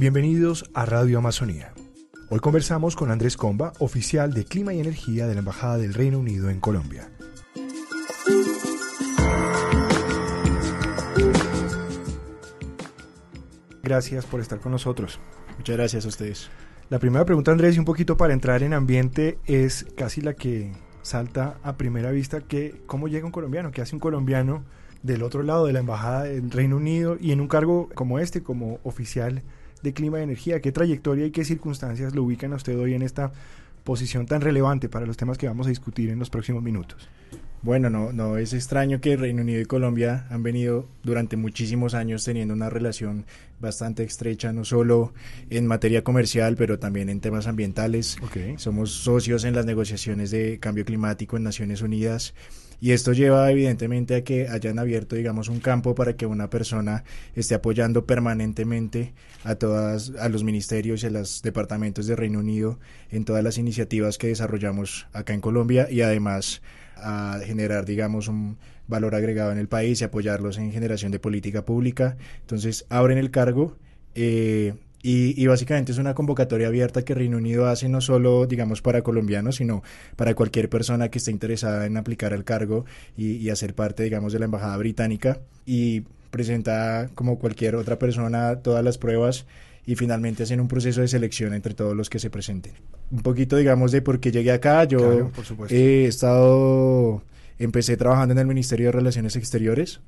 Bienvenidos a Radio Amazonía. Hoy conversamos con Andrés Comba, oficial de Clima y Energía de la Embajada del Reino Unido en Colombia. Gracias por estar con nosotros. Muchas gracias a ustedes. La primera pregunta, Andrés, y un poquito para entrar en ambiente, es casi la que salta a primera vista, que ¿cómo llega un colombiano? ¿Qué hace un colombiano del otro lado de la Embajada del Reino Unido y en un cargo como este, como oficial de clima y energía? ¿Qué trayectoria y qué circunstancias lo ubican a usted hoy en esta posición tan relevante para los temas que vamos a discutir en los próximos minutos? Bueno, no, no es extraño que Reino Unido y Colombia han venido durante muchísimos años teniendo una relación bastante estrecha, no solo en materia comercial, pero también en temas ambientales. Somos socios en las negociaciones de cambio climático en Naciones Unidas. Y esto lleva evidentemente a que hayan abierto, digamos, un campo para que una persona esté apoyando permanentemente a todas, a los ministerios y a los departamentos de Reino Unido en todas las iniciativas que desarrollamos acá en Colombia y además a generar, digamos, un valor agregado en el país y apoyarlos en generación de política pública. Entonces, abren el cargo. Eh, y, básicamente es una convocatoria abierta que Reino Unido hace no solo, digamos, para colombianos, sino para cualquier persona que esté interesada en aplicar el cargo y, y hacer parte, digamos, de la Embajada Británica. Y presenta, como cualquier otra persona, todas las pruebas y finalmente hacen un proceso de selección entre todos los que se presenten. Un poquito, digamos, de por qué llegué acá. Yo he estado, empecé trabajando en el Ministerio de Relaciones Exteriores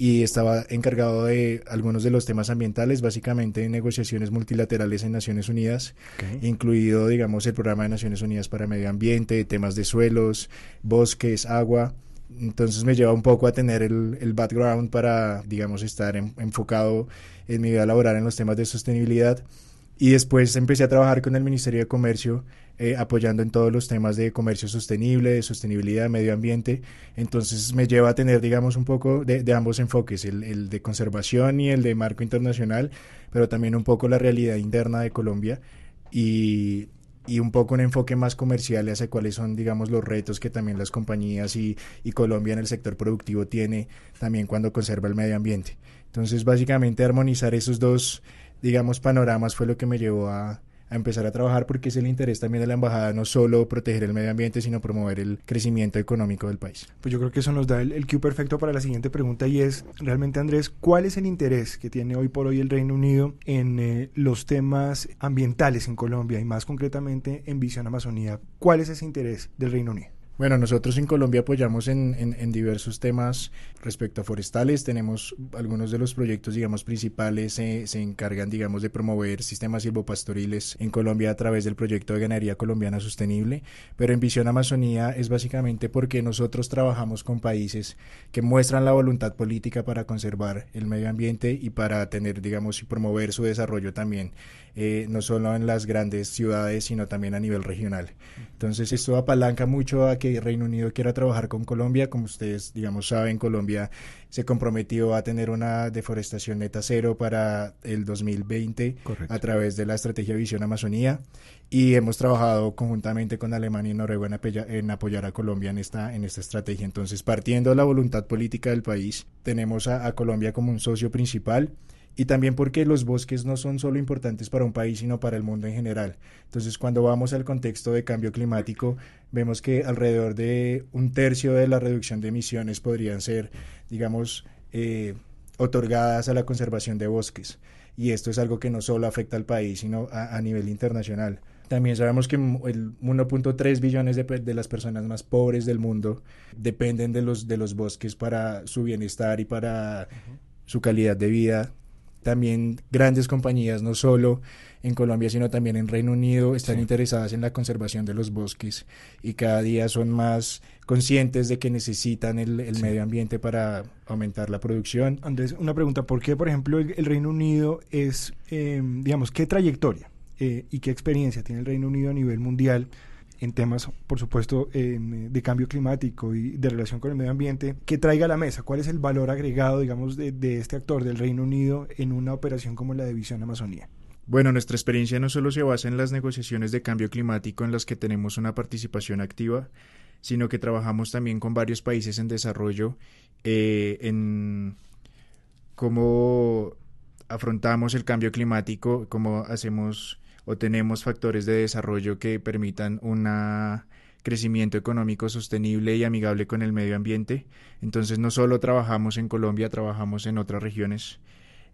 y estaba encargado de algunos de los temas ambientales, básicamente en negociaciones multilaterales en Naciones Unidas, incluido, digamos, el programa de Naciones Unidas para Medio Ambiente, temas de suelos, bosques, agua. Entonces me lleva un poco a tener el, background para, digamos, estar enfocado en mi vida laboral en los temas de sostenibilidad. Y después empecé a trabajar con el Ministerio de Comercio, eh, apoyando en todos los temas de comercio sostenible, de sostenibilidad, medio ambiente. Entonces me lleva a tener, digamos, un poco de, ambos enfoques, el, el, de conservación y el de marco internacional, pero también un poco la realidad interna de Colombia. Y, y un poco un enfoque más comercial hacia cuáles son, digamos, los retos que también las compañías y, Colombia en el sector productivo tiene también cuando conserva el medio ambiente. Entonces, básicamente, armonizar esos dos, digamos, panoramas fue lo que me llevó a, a empezar a trabajar porque es el interés también de la embajada no solo proteger el medio ambiente, sino promover el crecimiento económico del país. Pues yo creo que eso nos da el, el cue perfecto para la siguiente pregunta y es, realmente Andrés, ¿cuál es el interés que tiene hoy por hoy el Reino Unido en eh, los temas ambientales en Colombia y más concretamente en Visión Amazonía? ¿Cuál es ese interés del Reino Unido? Bueno, nosotros en Colombia apoyamos en, en, diversos temas respecto a forestales. Tenemos algunos de los proyectos, digamos, principales se encargan, digamos, de promover sistemas silvopastoriles en Colombia a través del proyecto de ganadería colombiana sostenible. Pero en Visión Amazonía es básicamente porque nosotros trabajamos con países que muestran la voluntad política para conservar el medio ambiente y para tener, digamos, y promover su desarrollo también, eh, no solo en las grandes ciudades, sino también a nivel regional. Entonces, esto apalanca mucho a que Reino Unido quiera trabajar con Colombia. Como ustedes, digamos, saben, Colombia se comprometió a tener una deforestación neta cero para el 2020 a través de la estrategia Visión Amazonía y hemos trabajado conjuntamente con Alemania y Noruega en, apoyar a Colombia en esta, en esta estrategia. Entonces, partiendo de la voluntad política del país, tenemos a Colombia como un socio principal y también porque los bosques no son solo importantes para un país, sino para el mundo en general. Entonces, cuando vamos al contexto de cambio climático, vemos que alrededor de un tercio de la reducción de emisiones podrían ser, digamos, eh, otorgadas a la conservación de bosques. Y esto es algo que no solo afecta al país, sino a, nivel internacional. También sabemos que el 1.3 billones de, las personas más pobres del mundo dependen de los, de los bosques para su bienestar y para su calidad de vida también grandes compañías, no solo en Colombia, sino también en Reino Unido, están interesadas en la conservación de los bosques y cada día son más conscientes de que necesitan el, medio ambiente para aumentar la producción. Andrés, una pregunta, ¿por qué, por ejemplo, el, Reino Unido es, eh, digamos, qué trayectoria eh, y qué experiencia tiene el Reino Unido a nivel mundial? En temas, por supuesto, de cambio climático y de relación con el medio ambiente, que traiga a la mesa cuál es el valor agregado, digamos, de, este actor del Reino Unido en una operación como la División Amazonía. Bueno, nuestra experiencia no solo se basa en las negociaciones de cambio climático en las que tenemos una participación activa, sino que trabajamos también con varios países en desarrollo eh, en cómo afrontamos el cambio climático, cómo hacemos o tenemos factores de desarrollo que permitan un crecimiento económico sostenible y amigable con el medio ambiente. Entonces no solo trabajamos en Colombia, trabajamos en otras regiones.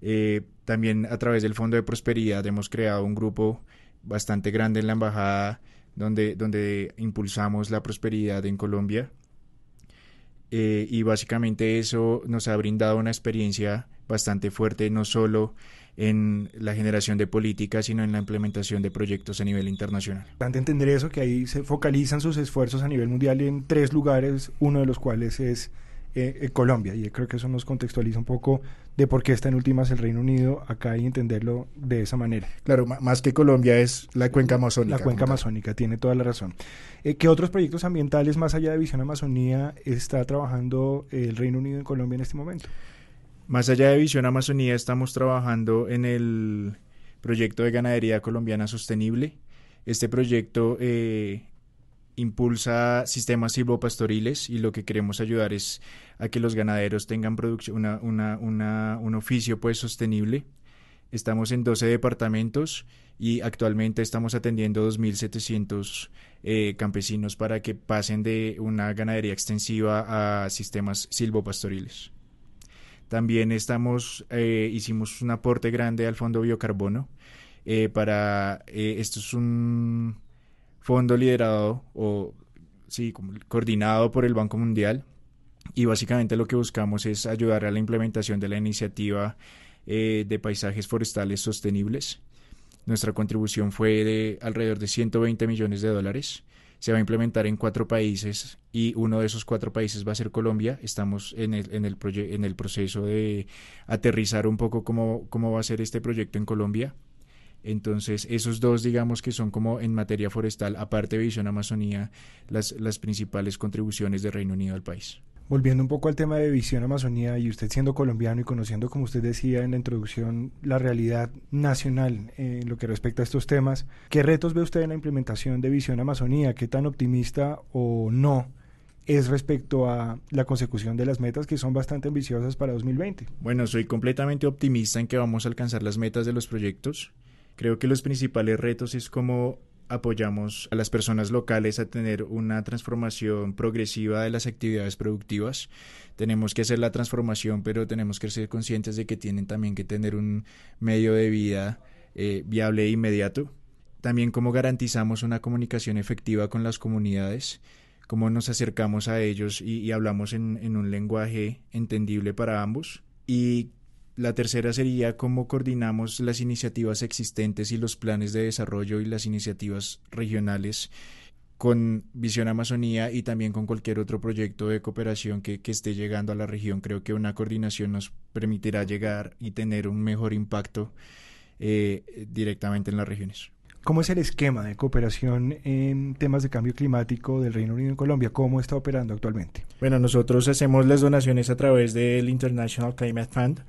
Eh, también a través del Fondo de Prosperidad hemos creado un grupo bastante grande en la embajada donde, donde impulsamos la prosperidad en Colombia. Eh, y básicamente eso nos ha brindado una experiencia bastante fuerte, no solo en la generación de políticas, sino en la implementación de proyectos a nivel internacional. Importante entender eso, que ahí se focalizan sus esfuerzos a nivel mundial en tres lugares, uno de los cuales es eh, Colombia, y creo que eso nos contextualiza un poco de por qué está en últimas el Reino Unido acá y entenderlo de esa manera. Claro, más que Colombia es la cuenca amazónica. La cuenca amazónica, tiene toda la razón. Eh, ¿Qué otros proyectos ambientales más allá de Visión Amazonía está trabajando el Reino Unido en Colombia en este momento? Más allá de Visión Amazonía, estamos trabajando en el proyecto de ganadería colombiana sostenible. Este proyecto eh, impulsa sistemas silvopastoriles y lo que queremos ayudar es a que los ganaderos tengan una, una, un oficio pues sostenible. Estamos en 12 departamentos y actualmente estamos atendiendo 2.700 eh, campesinos para que pasen de una ganadería extensiva a sistemas silvopastoriles. También estamos, eh, hicimos un aporte grande al Fondo Biocarbono. Eh, para, eh, esto es un fondo liderado o sí, coordinado por el Banco Mundial y básicamente lo que buscamos es ayudar a la implementación de la iniciativa de paisajes forestales sostenibles. Nuestra contribución fue de alrededor de 120 millones de dólares se va a implementar en cuatro países y uno de esos cuatro países va a ser Colombia. Estamos en el, en el, en el proceso de aterrizar un poco cómo, cómo va a ser este proyecto en Colombia. Entonces, esos dos, digamos que son como en materia forestal, aparte de Visión Amazonía, las, las principales contribuciones de Reino Unido al país. Volviendo un poco al tema de Visión Amazonía y usted siendo colombiano y conociendo, como usted decía en la introducción, la realidad nacional en lo que respecta a estos temas, ¿qué retos ve usted en la implementación de Visión Amazonía? ¿Qué tan optimista o no es respecto a la consecución de las metas que son bastante ambiciosas para 2020? Bueno, soy completamente optimista en que vamos a alcanzar las metas de los proyectos. Creo que los principales retos es cómo apoyamos a las personas locales a tener una transformación progresiva de las actividades productivas. Tenemos que hacer la transformación, pero tenemos que ser conscientes de que tienen también que tener un medio de vida eh, viable e inmediato. También cómo garantizamos una comunicación efectiva con las comunidades, cómo nos acercamos a ellos y, hablamos en, en un lenguaje entendible para ambos. Y la tercera sería cómo coordinamos las iniciativas existentes y los planes de desarrollo y las iniciativas regionales con Visión Amazonía y también con cualquier otro proyecto de cooperación que, esté llegando a la región. Creo que una coordinación nos permitirá llegar y tener un mejor impacto eh, directamente en las regiones. ¿Cómo es el esquema de cooperación en temas de cambio climático del Reino Unido en Colombia? ¿Cómo está operando actualmente? Bueno, nosotros hacemos las donaciones a través del International Climate Fund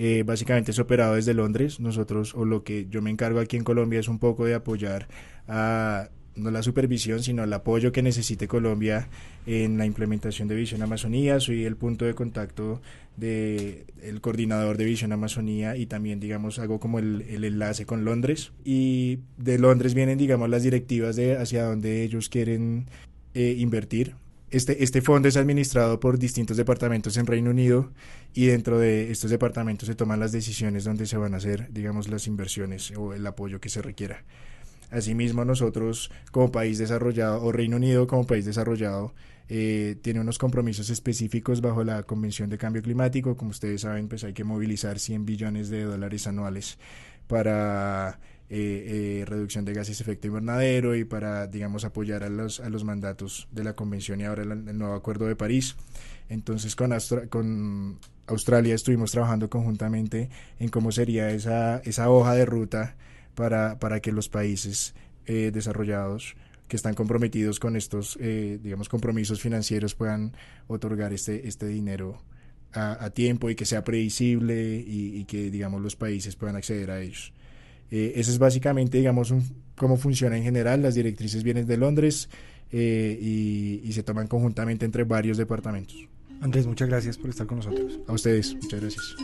eh, básicamente es operado desde Londres. Nosotros, o lo que yo me encargo aquí en Colombia, es un poco de apoyar a no la supervisión, sino el apoyo que necesite Colombia en la implementación de Visión Amazonía. Soy el punto de contacto de el coordinador de Visión Amazonía y también, digamos, hago como el, el, enlace con Londres. Y de Londres vienen, digamos, las directivas de hacia dónde ellos quieren eh, invertir. Este, este fondo es administrado por distintos departamentos en Reino Unido y dentro de estos departamentos se toman las decisiones donde se van a hacer, digamos, las inversiones o el apoyo que se requiera. Asimismo, nosotros como país desarrollado, o Reino Unido como país desarrollado, eh, tiene unos compromisos específicos bajo la Convención de Cambio Climático. Como ustedes saben, pues hay que movilizar 100 billones de dólares anuales para eh, eh, reducción de gases de efecto invernadero y para, digamos, apoyar a los, a los mandatos de la Convención y ahora el, nuevo Acuerdo de París. Entonces, con, con Australia estuvimos trabajando conjuntamente en cómo sería esa, esa hoja de ruta para, para que los países eh, desarrollados que están comprometidos con estos, digamos, compromisos financieros puedan otorgar este, este dinero a, tiempo y que sea previsible y, y, que, digamos, los países puedan acceder a ellos. Eh, eso es básicamente, digamos, cómo funciona en general. Las directrices vienen de Londres eh, y, y se toman conjuntamente entre varios departamentos. Andrés, muchas gracias por estar con nosotros. A ustedes, muchas gracias.